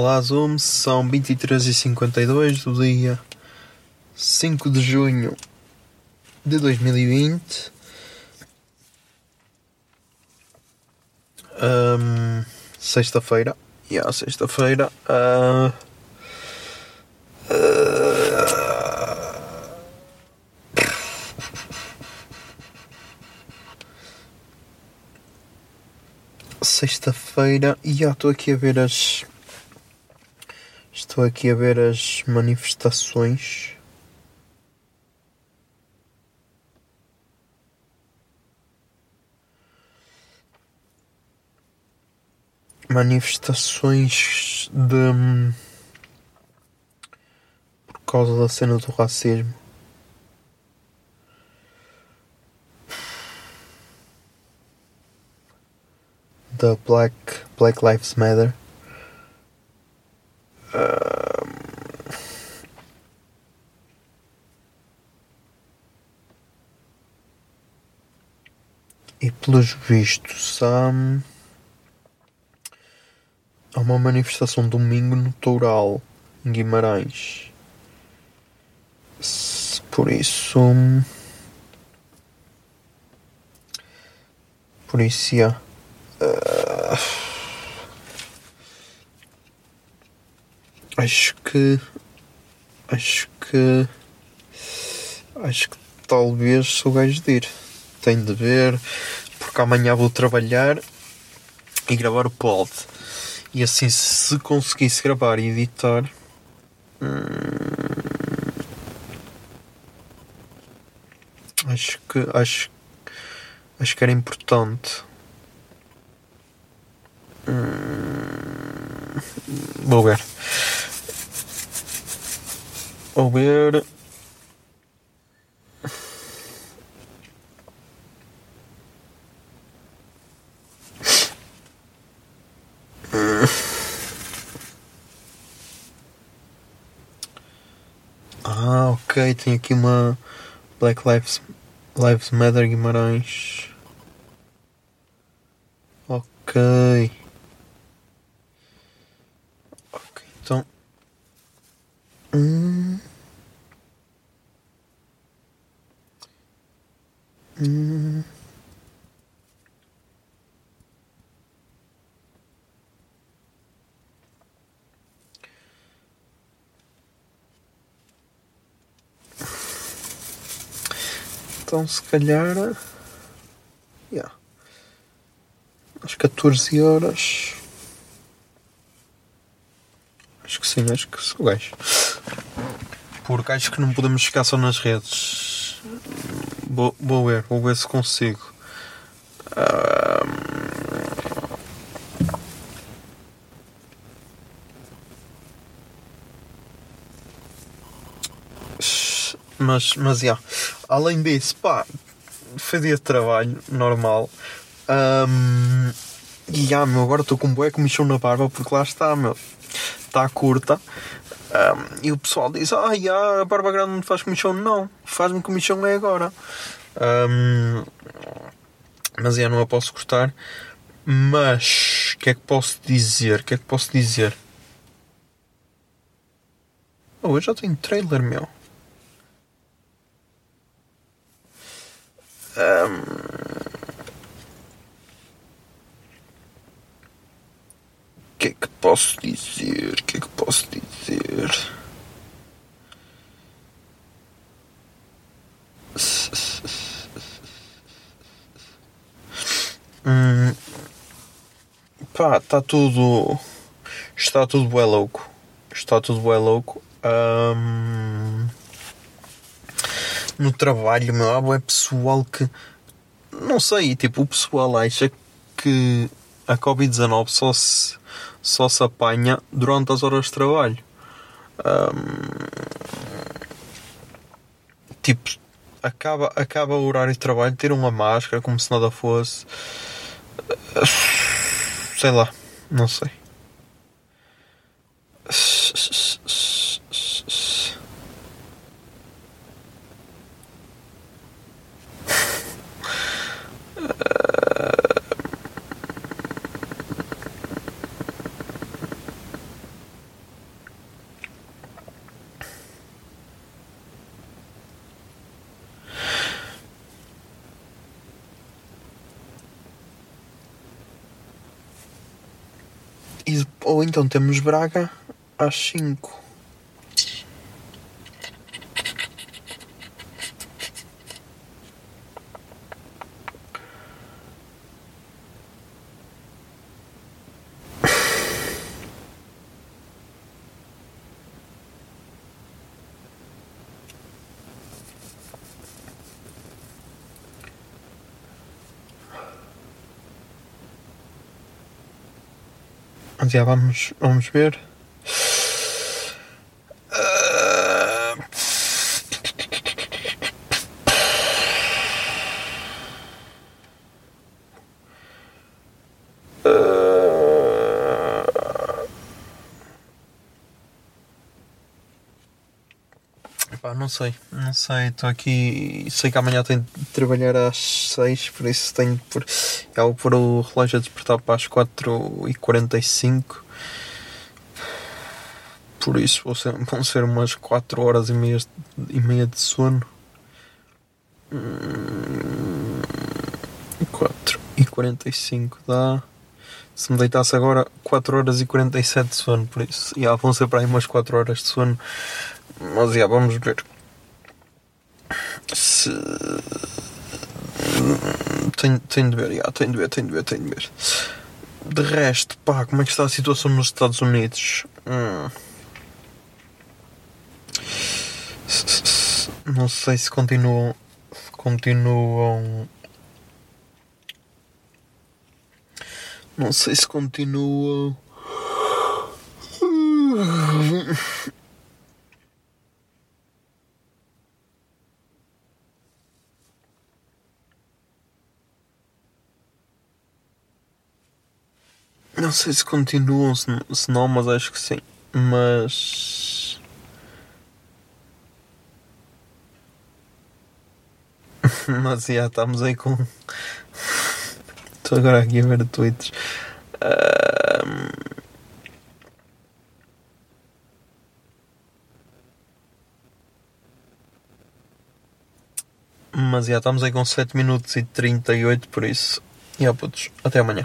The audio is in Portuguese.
Olá Zoom, são 23h52 do dia 5 de junho de 2020. Ahm, sexta-feira. Yeah, sexta-feira. Ah, Sexta-feira. E já estou aqui a ver as. Estou aqui a ver as manifestações. Manifestações de. Por causa da cena do racismo. Da Black, Black Lives Matter. E pelos vistos há, há uma manifestação domingo no Toural, em Guimarães. Por isso. Por isso, já. Ah, acho que. Acho que. Acho que talvez sou gajo de ir. Tenho de ver, porque amanhã vou trabalhar e gravar o pod. E assim, se conseguisse gravar e editar. hum, acho que. Acho, acho que era importante. Hum, vou ver. Ver. Ah, ok. Tem aqui uma Black Lives, Lives Matter Guimarães. Ok. Ok, então. Hum. Então, se calhar. Yeah. Às 14 horas. Acho que sim, acho que sou gajo. Porque acho que não podemos ficar só nas redes. Vou, vou ver, vou ver se consigo. Mas, mas, yeah. Além disso, pá, de trabalho, normal. Ahm, e, ah, meu, agora estou com um bué comichão na barba, porque lá está, meu, está curta. Ahm, e o pessoal diz, ah, yeah, a barba grande não faz comichão. Não, faz-me comichão é agora. Ahm, mas, yeah, não a posso cortar. Mas, o que é que posso dizer? O que é que posso dizer? Oh, eu já tenho trailer, meu. O que é que posso dizer? O que é que posso dizer? Ver. Hum, pá, está tudo. Está tudo bué louco. Está tudo bué louco. Hum, no trabalho, meu, há bué pessoal que. Não sei, tipo, o pessoal acha que a Covid-19 só se, só se apanha durante as horas de trabalho. Hum, tipo, acaba, acaba o horário de trabalho, ter uma máscara como se nada fosse. Sei lá, não sei. Ou então temos Braga às 5. Mas já vamos, Pá, não sei, não sei, estou aqui. Sei que amanhã tenho de trabalhar às 6, por isso tenho por. Já vou pôr o relógio a despertar para as 4h45. Por isso vou ser- vão ser umas 4 horas e meia, e meia de sono. 4 e 45 dá. Se me deitasse agora 4 horas e 47 de sono, por isso. Já vão ser para aí umas 4 horas de sono. Mas já vamos ver. Se. Tenho, tenho de ver, já, tenho de ver, tenho de ver, tenho de ver. De resto, pá, como é que está a situação nos Estados Unidos? Hum. Não sei se continuam. Se continuam. Não sei se continuam. Não sei se continuam, se, não, mas acho que sim. Mas. Mas já estamos aí com. Estou agora aqui a ver tweets. Ahm, Mas já estamos aí com 7 minutos e 38, por isso. E ó putos, até amanhã.